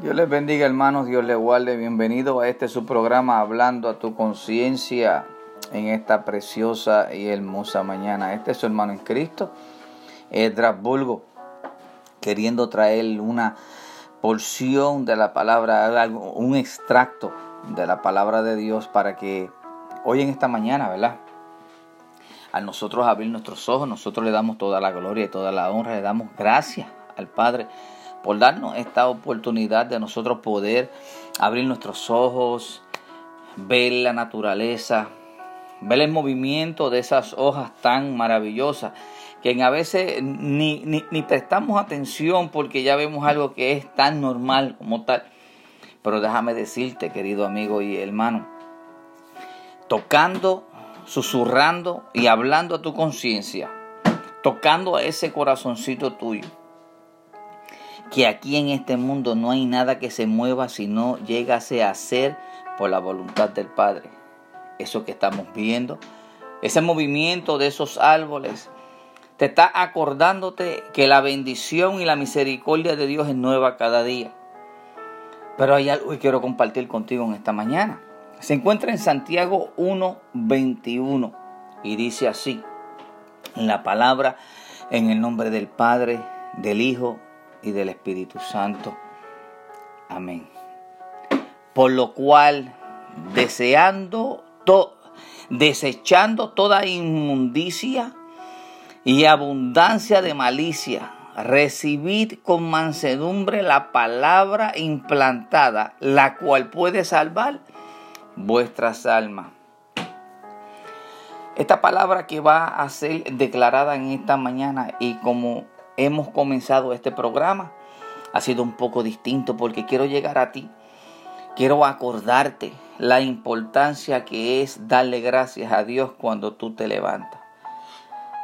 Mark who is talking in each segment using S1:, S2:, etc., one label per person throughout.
S1: Dios les bendiga hermanos, Dios les guarde. Bienvenido a este su programa Hablando a tu conciencia en esta preciosa y hermosa mañana. Este es su hermano en Cristo, Edras Bulgo, queriendo traer una porción de la palabra, un extracto de la palabra de Dios para que hoy en esta mañana, ¿verdad? A nosotros abrir nuestros ojos, nosotros le damos toda la gloria y toda la honra, le damos gracias al Padre por darnos esta oportunidad de nosotros poder abrir nuestros ojos, ver la naturaleza, ver el movimiento de esas hojas tan maravillosas que a veces ni, ni, prestamos atención porque ya vemos algo que es tan normal como tal. Pero déjame decirte, querido amigo y hermano, tocando, susurrando y hablando a tu conciencia, tocando a ese corazoncito tuyo, que aquí en este mundo no hay nada que se mueva si no llegase a ser por la voluntad del Padre. Eso que estamos viendo, ese movimiento de esos árboles, te está acordándote que la bendición y la misericordia de Dios es nueva cada día. Pero hay algo que quiero compartir contigo en esta mañana. Se encuentra en Santiago 1:21 y dice así, la palabra en el nombre del Padre, del Hijo y del Espíritu Santo. Amén. Por lo cual, deseando, desechando toda inmundicia y abundancia de malicia, recibid con mansedumbre la palabra implantada, la cual puede salvar vuestras almas. Esta palabra que va a ser declarada en esta mañana y como hemos comenzado este programa ha sido un poco distinto porque quiero llegar a ti. Quiero acordarte la importancia que es darle gracias a Dios cuando tú te levantas.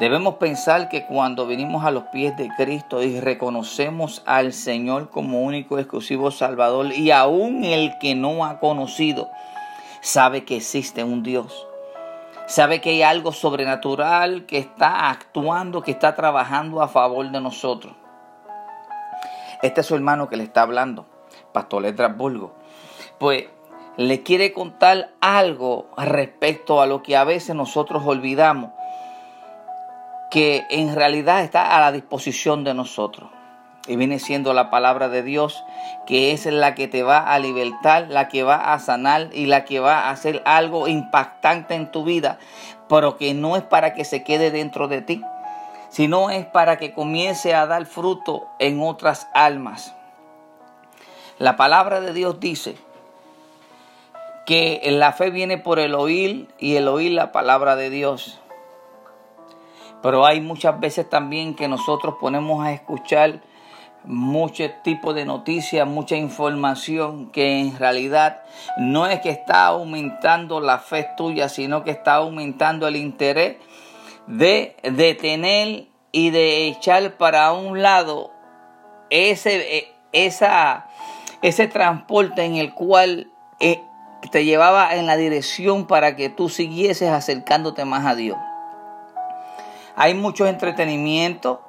S1: Debemos pensar que cuando venimos a los pies de Cristo y reconocemos al Señor como único exclusivo Salvador y aún el que no ha conocido sabe que existe un Dios sabe que hay algo sobrenatural que está actuando, que está trabajando a favor de nosotros. Este es su hermano que le está hablando, Pastor Estrasburgo. Pues le quiere contar algo respecto a lo que a veces nosotros olvidamos, que en realidad está a la disposición de nosotros y viene siendo la palabra de Dios, que es la que te va a libertar, la que va a sanar y la que va a hacer algo impactante en tu vida, pero que no es para que se quede dentro de ti, sino es para que comience a dar fruto en otras almas. La palabra de Dios dice que la fe viene por el oír y el oír la palabra de Dios. Pero hay muchas veces también que nosotros ponemos a escuchar mucho tipo de noticias, mucha información que en realidad no es que está aumentando la fe tuya, sino que está aumentando el interés de detener y de echar para un lado ese, e, esa, ese transporte en el cual eh, te llevaba en la dirección para que tú siguieses acercándote más a Dios. Hay mucho entretenimiento,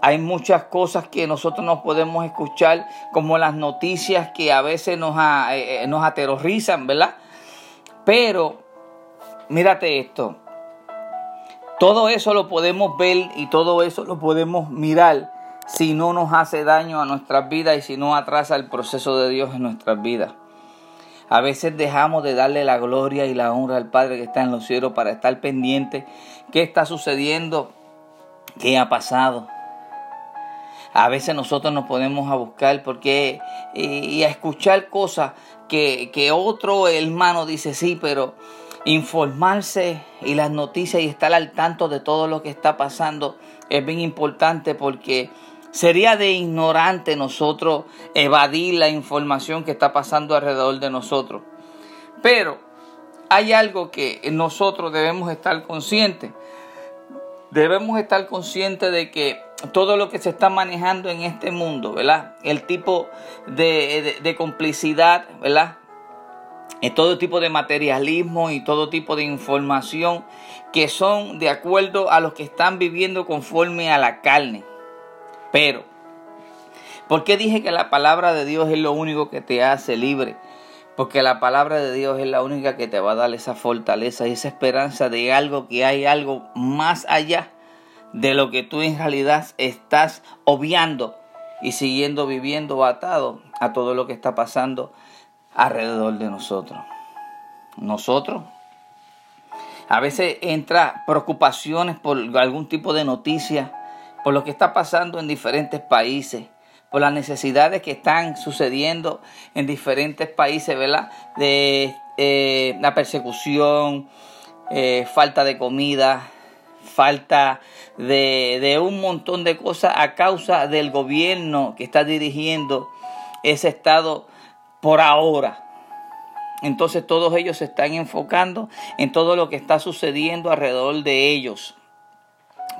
S1: hay muchas cosas que nosotros no podemos escuchar, como las noticias que a veces nos, eh, eh, nos aterrorizan, ¿verdad? Pero, mírate esto. Todo eso lo podemos ver y todo eso lo podemos mirar si no nos hace daño a nuestras vidas y si no atrasa el proceso de Dios en nuestras vidas. A veces dejamos de darle la gloria y la honra al Padre que está en los cielos para estar pendiente qué está sucediendo, qué ha pasado. A veces nosotros nos podemos a buscar porque y, a escuchar cosas que, que otro hermano dice sí, pero informarse y las noticias y estar al tanto de todo lo que está pasando es bien importante porque sería de ignorante nosotros evadir la información que está pasando alrededor de nosotros. Pero hay algo que nosotros debemos estar conscientes. Debemos estar conscientes de que todo lo que se está manejando en este mundo, ¿verdad? El tipo de, complicidad, ¿verdad? Y todo tipo de materialismo y todo tipo de información que son de acuerdo a los que están viviendo conforme a la carne. Pero ¿Por qué dije que la palabra de Dios es lo único que te hace libre? Porque la palabra de Dios es la única que te va a dar esa fortaleza y esa esperanza de algo que hay algo más allá de lo que tú en realidad estás obviando y siguiendo viviendo atado a todo lo que está pasando alrededor de nosotros. Nosotros a veces entra preocupaciones por algún tipo de noticia, por lo que está pasando en diferentes países, por las necesidades que están sucediendo en diferentes países, ¿verdad? De eh, la persecución, eh, falta de comida, falta de, un montón de cosas a causa del gobierno que está dirigiendo ese estado por ahora. Entonces todos ellos se están enfocando en todo lo que está sucediendo alrededor de ellos.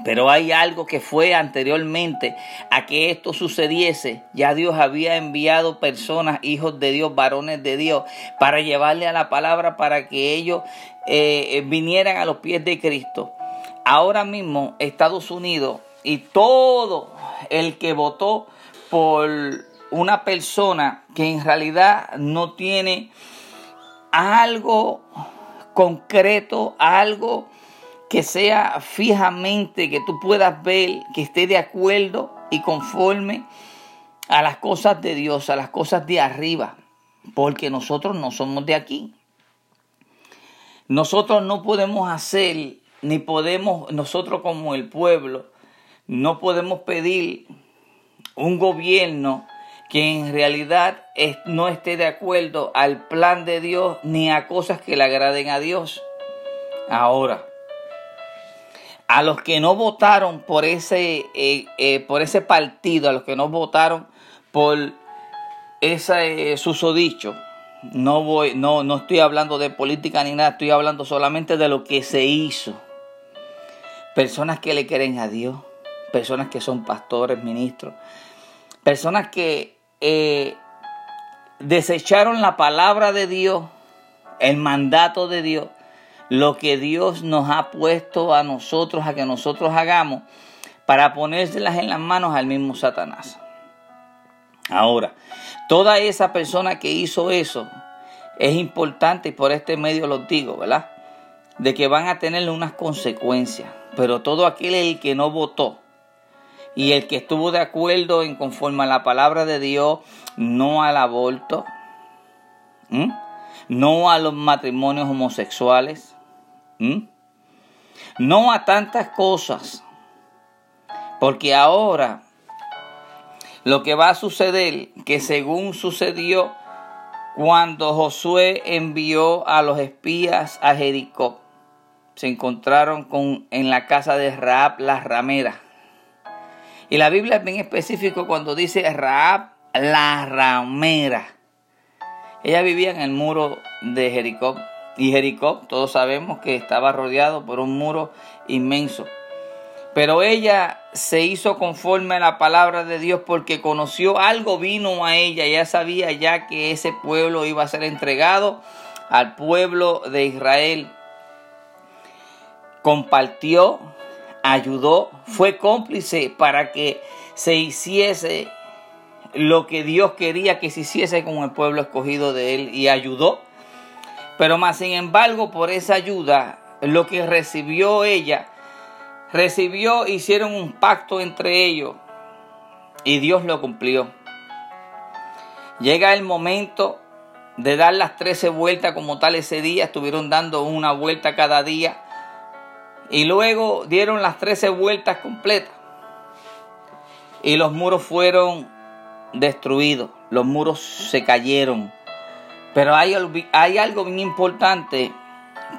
S1: Pero hay algo que fue anteriormente a que esto sucediese. Ya Dios había enviado personas, hijos de Dios, varones de Dios, para llevarle a la palabra para que ellos eh, vinieran a los pies de Cristo. Ahora mismo Estados Unidos y todo el que votó por una persona que en realidad no tiene algo concreto, algo que sea fijamente, que tú puedas ver, que esté de acuerdo y conforme a las cosas de Dios, a las cosas de arriba, porque nosotros no somos de aquí. Nosotros no podemos hacer, ni podemos, nosotros como el pueblo, no podemos pedir un gobierno que en realidad no esté de acuerdo al plan de Dios ni a cosas que le agraden a Dios. Ahora, a los que no votaron por ese, eh, eh, por ese partido, a los que no votaron por ese susodicho, no, voy, no, no estoy hablando de política ni nada, estoy hablando solamente de lo que se hizo. Personas que le creen a Dios, personas que son pastores, ministros, personas que eh, desecharon la palabra de Dios, el mandato de Dios, lo que Dios nos ha puesto a nosotros, a que nosotros hagamos, para ponérselas en las manos al mismo Satanás. Ahora, toda esa persona que hizo eso es importante y por este medio lo digo, ¿verdad? De que van a tener unas consecuencias. Pero todo aquel el que no votó, y el que estuvo de acuerdo en conforme a la palabra de Dios, no al aborto, no a los matrimonios homosexuales, no a tantas cosas, porque ahora lo que va a suceder, que según sucedió cuando Josué envió a los espías a Jericó, se encontraron con, en la casa de Raab la ramera y la Biblia es bien específico cuando dice Raab la ramera. Ella vivía en el muro de Jericó. Y Jericó, todos sabemos que estaba rodeado por un muro inmenso. Pero ella se hizo conforme a la palabra de Dios porque conoció algo vino a ella. Ya sabía ya que ese pueblo iba a ser entregado al pueblo de Israel. Compartió ayudó, fue cómplice para que se hiciese lo que Dios quería que se hiciese con el pueblo escogido de él y ayudó. Pero más sin embargo, por esa ayuda, lo que recibió ella, recibió, hicieron un pacto entre ellos y Dios lo cumplió. Llega el momento de dar las 13 vueltas como tal ese día, estuvieron dando una vuelta cada día y luego dieron las trece vueltas completas. Y los muros fueron destruidos. Los muros se cayeron. Pero hay, algo bien importante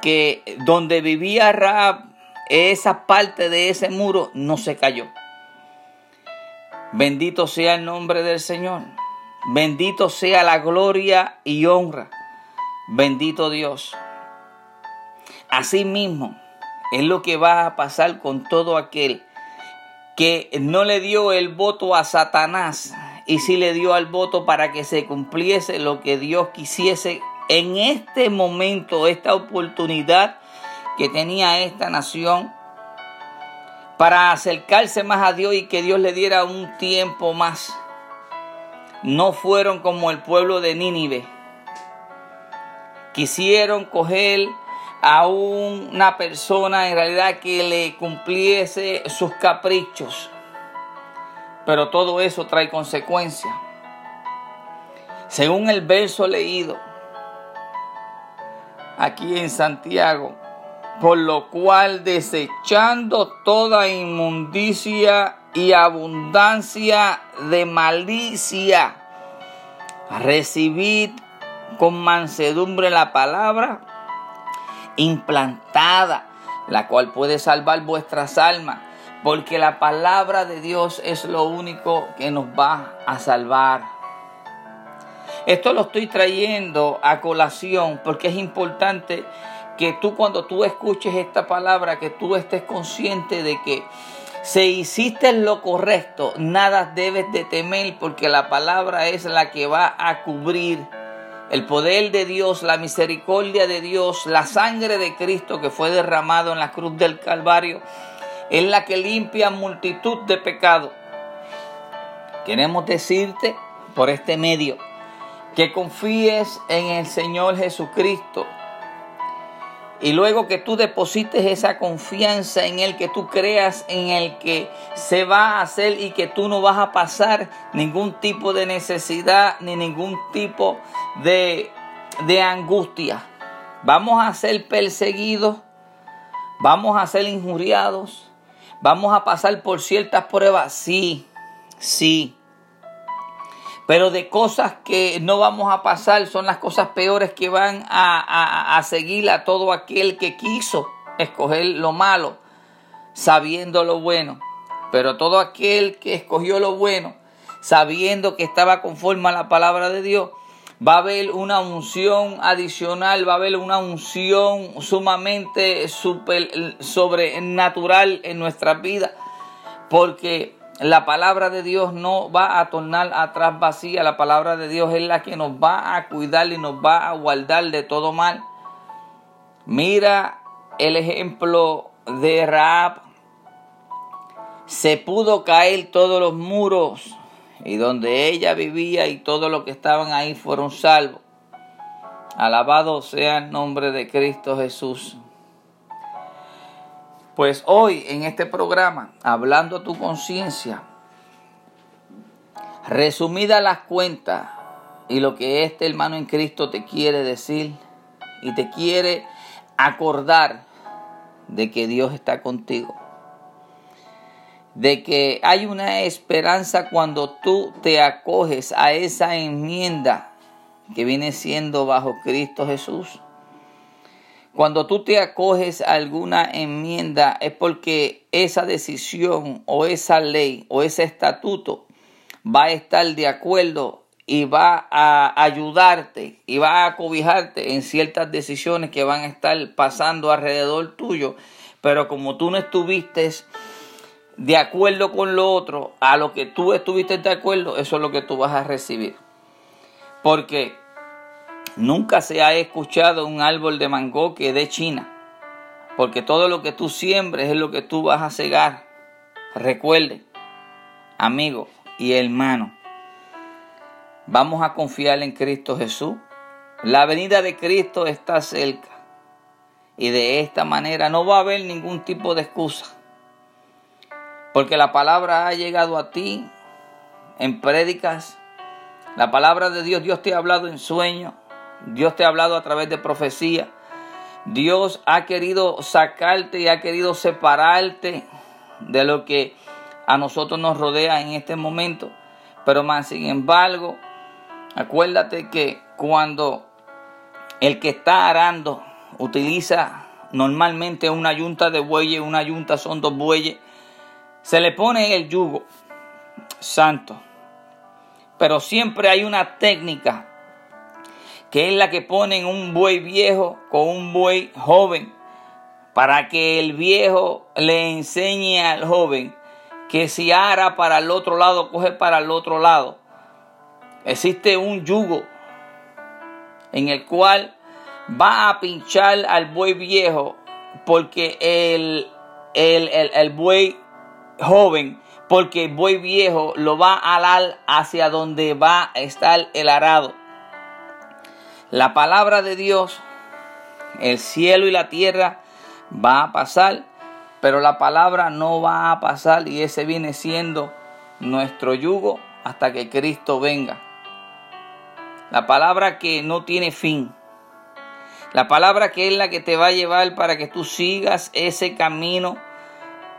S1: que donde vivía Raab, esa parte de ese muro no se cayó. Bendito sea el nombre del Señor. Bendito sea la gloria y honra. Bendito Dios. Asimismo, es lo que va a pasar con todo aquel que no le dio el voto a Satanás y sí le dio al voto para que se cumpliese lo que Dios quisiese en este momento, esta oportunidad que tenía esta nación para acercarse más a Dios y que Dios le diera un tiempo más no fueron como el pueblo de Nínive. Quisieron coger a una persona en realidad que le cumpliese sus caprichos. Pero todo eso trae consecuencias. Según el verso leído aquí en Santiago, por lo cual desechando toda inmundicia y abundancia de malicia, recibid con mansedumbre la palabra implantada, la cual puede salvar vuestras almas, porque la palabra de Dios es lo único que nos va a salvar. Esto lo estoy trayendo a colación porque es importante que tú cuando tú escuches esta palabra, que tú estés consciente de que si hiciste lo correcto, nada debes de temer porque la palabra es la que va a cubrir el poder de Dios, la misericordia de Dios, la sangre de Cristo que fue derramado en la cruz del Calvario, es la que limpia multitud de pecados. Queremos decirte por este medio que confíes en el Señor Jesucristo y luego que tú deposites esa confianza en Él, que tú creas en el que se va a hacer y que tú no vas a pasar ningún tipo de necesidad ni ningún tipo de, de angustia. Vamos a ser perseguidos, vamos a ser injuriados, vamos a pasar por ciertas pruebas, sí, sí. Pero de cosas que no vamos a pasar son las cosas peores que van a, seguir a todo aquel que quiso escoger lo malo, sabiendo lo bueno. Pero todo aquel que escogió lo bueno, sabiendo que estaba conforme a la palabra de Dios, va a haber una unción adicional, va a haber una unción sumamente super, sobrenatural en nuestra vida, porque la palabra de Dios no va a tornar atrás vacía. La palabra de Dios es la que nos va a cuidar y nos va a guardar de todo mal. Mira el ejemplo de Raab. Se pudo caer todos los muros y donde ella vivía y todos los que estaban ahí fueron salvos. Alabado sea el nombre de Cristo Jesús. Pues hoy en este programa, hablando a tu conciencia, resumida las cuentas y lo que este hermano en Cristo te quiere decir y te quiere acordar de que Dios está contigo. De que hay una esperanza cuando tú te acoges a esa enmienda que viene siendo bajo Cristo Jesús cuando tú te acoges a alguna enmienda es porque esa decisión o esa ley o ese estatuto va a estar de acuerdo y va a ayudarte y va a cobijarte en ciertas decisiones que van a estar pasando alrededor tuyo. Pero como tú no estuviste de acuerdo con lo otro, a lo que tú estuviste de acuerdo, eso es lo que tú vas a recibir. Porque Nunca se ha escuchado un árbol de mango que de China, porque todo lo que tú siembres es lo que tú vas a cegar. Recuerde, amigo y hermano, vamos a confiar en Cristo Jesús. La venida de Cristo está cerca. Y de esta manera no va a haber ningún tipo de excusa. Porque la palabra ha llegado a ti en prédicas. La palabra de Dios, Dios te ha hablado en sueños. Dios te ha hablado a través de profecía. Dios ha querido sacarte y ha querido separarte de lo que a nosotros nos rodea en este momento. Pero más sin embargo, acuérdate que cuando el que está arando utiliza normalmente una yunta de bueyes, una yunta son dos bueyes, se le pone el yugo santo. Pero siempre hay una técnica que es la que ponen un buey viejo con un buey joven, para que el viejo le enseñe al joven que si ara para el otro lado, coge para el otro lado. Existe un yugo en el cual va a pinchar al buey viejo porque el, el, el, el buey joven porque buey viejo lo va a alar hacia donde va a estar el arado. La palabra de Dios, el cielo y la tierra va a pasar, pero la palabra no va a pasar y ese viene siendo nuestro yugo hasta que Cristo venga. La palabra que no tiene fin. La palabra que es la que te va a llevar para que tú sigas ese camino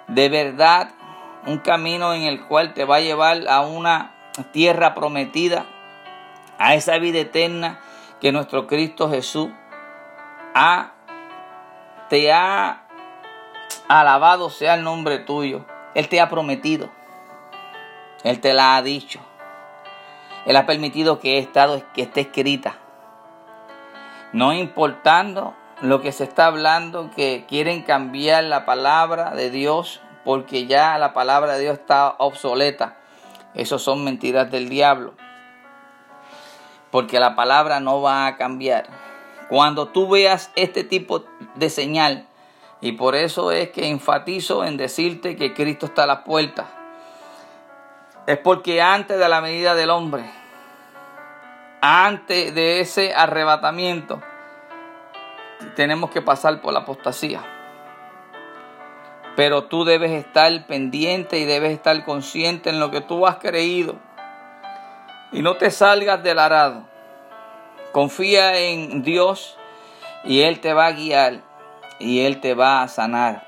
S1: de verdad, un camino en el cual te va a llevar a una tierra prometida, a esa vida eterna que nuestro Cristo Jesús ha, te ha alabado sea el nombre tuyo. Él te ha prometido. Él te la ha dicho. Él ha permitido que, estado, que esté escrita. No importando lo que se está hablando, que quieren cambiar la palabra de Dios porque ya la palabra de Dios está obsoleta. Esos son mentiras del diablo. Porque la palabra no va a cambiar. Cuando tú veas este tipo de señal, y por eso es que enfatizo en decirte que Cristo está a la puerta, es porque antes de la medida del hombre, antes de ese arrebatamiento, tenemos que pasar por la apostasía. Pero tú debes estar pendiente y debes estar consciente en lo que tú has creído. Y no te salgas del arado. Confía en Dios y Él te va a guiar y Él te va a sanar.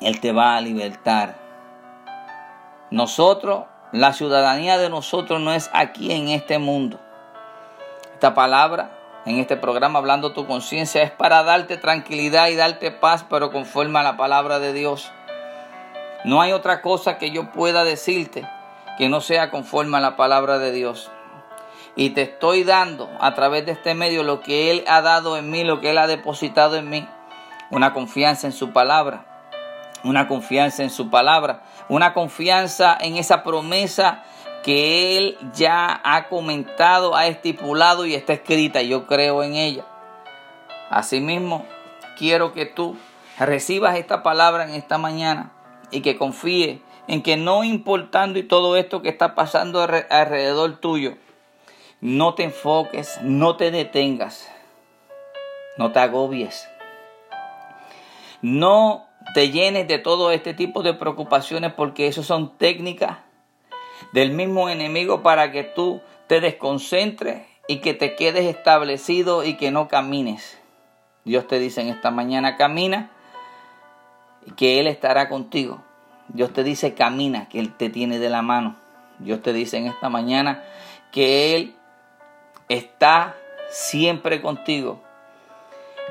S1: Él te va a libertar. Nosotros, la ciudadanía de nosotros no es aquí en este mundo. Esta palabra en este programa Hablando tu conciencia es para darte tranquilidad y darte paz, pero conforme a la palabra de Dios. No hay otra cosa que yo pueda decirte que no sea conforme a la palabra de Dios. Y te estoy dando a través de este medio lo que Él ha dado en mí, lo que Él ha depositado en mí. Una confianza en su palabra. Una confianza en su palabra. Una confianza en esa promesa que Él ya ha comentado, ha estipulado y está escrita. Yo creo en ella. Asimismo, quiero que tú recibas esta palabra en esta mañana y que confíe en que no importando y todo esto que está pasando alrededor tuyo, no te enfoques, no te detengas, no te agobies, no te llenes de todo este tipo de preocupaciones porque eso son técnicas del mismo enemigo para que tú te desconcentres y que te quedes establecido y que no camines. Dios te dice en esta mañana, camina y que Él estará contigo. Dios te dice, camina, que Él te tiene de la mano. Dios te dice en esta mañana que Él está siempre contigo.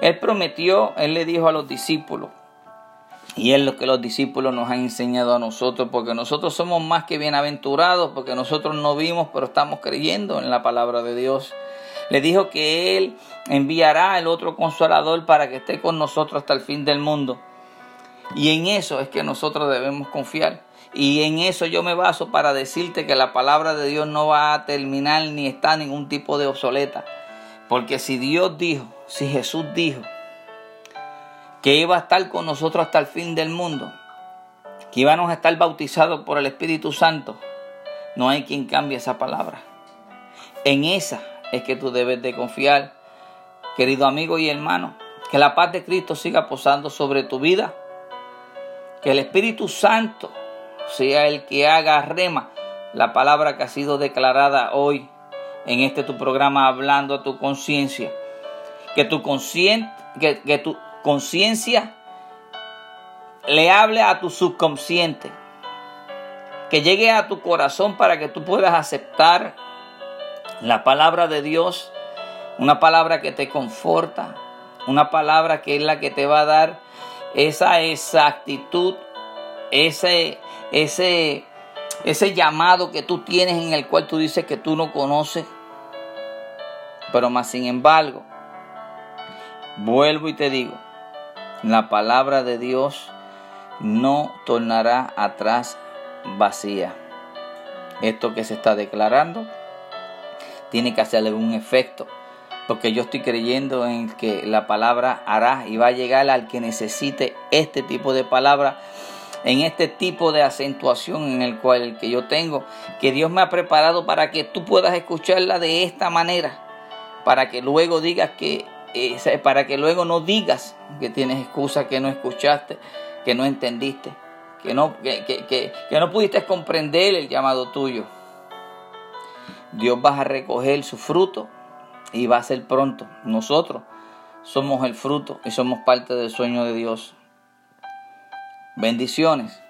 S1: Él prometió, Él le dijo a los discípulos, y es lo que los discípulos nos han enseñado a nosotros, porque nosotros somos más que bienaventurados, porque nosotros no vimos, pero estamos creyendo en la palabra de Dios. Le dijo que Él enviará el otro consolador para que esté con nosotros hasta el fin del mundo. Y en eso es que nosotros debemos confiar. Y en eso yo me baso para decirte que la palabra de Dios no va a terminar ni está ningún tipo de obsoleta. Porque si Dios dijo, si Jesús dijo, que iba a estar con nosotros hasta el fin del mundo, que íbamos a estar bautizados por el Espíritu Santo, no hay quien cambie esa palabra. En esa es que tú debes de confiar, querido amigo y hermano, que la paz de Cristo siga posando sobre tu vida, que el Espíritu Santo sea el que haga rema la palabra que ha sido declarada hoy en este tu programa hablando a tu conciencia, que tu consciente, que, que tu conciencia le hable a tu subconsciente, que llegue a tu corazón para que tú puedas aceptar la palabra de Dios, una palabra que te conforta, una palabra que es la que te va a dar esa exactitud, ese, ese, ese llamado que tú tienes en el cual tú dices que tú no conoces, pero más sin embargo, vuelvo y te digo, la palabra de Dios no tornará atrás vacía. Esto que se está declarando tiene que hacerle un efecto, porque yo estoy creyendo en que la palabra hará y va a llegar al que necesite este tipo de palabra en este tipo de acentuación en el cual que yo tengo, que Dios me ha preparado para que tú puedas escucharla de esta manera, para que luego digas que, eh, para que luego no digas que tienes excusa, que no escuchaste, que no entendiste, que no, que, que, que no pudiste comprender el llamado tuyo. Dios va a recoger su fruto y va a ser pronto. Nosotros somos el fruto y somos parte del sueño de Dios. Bendiciones.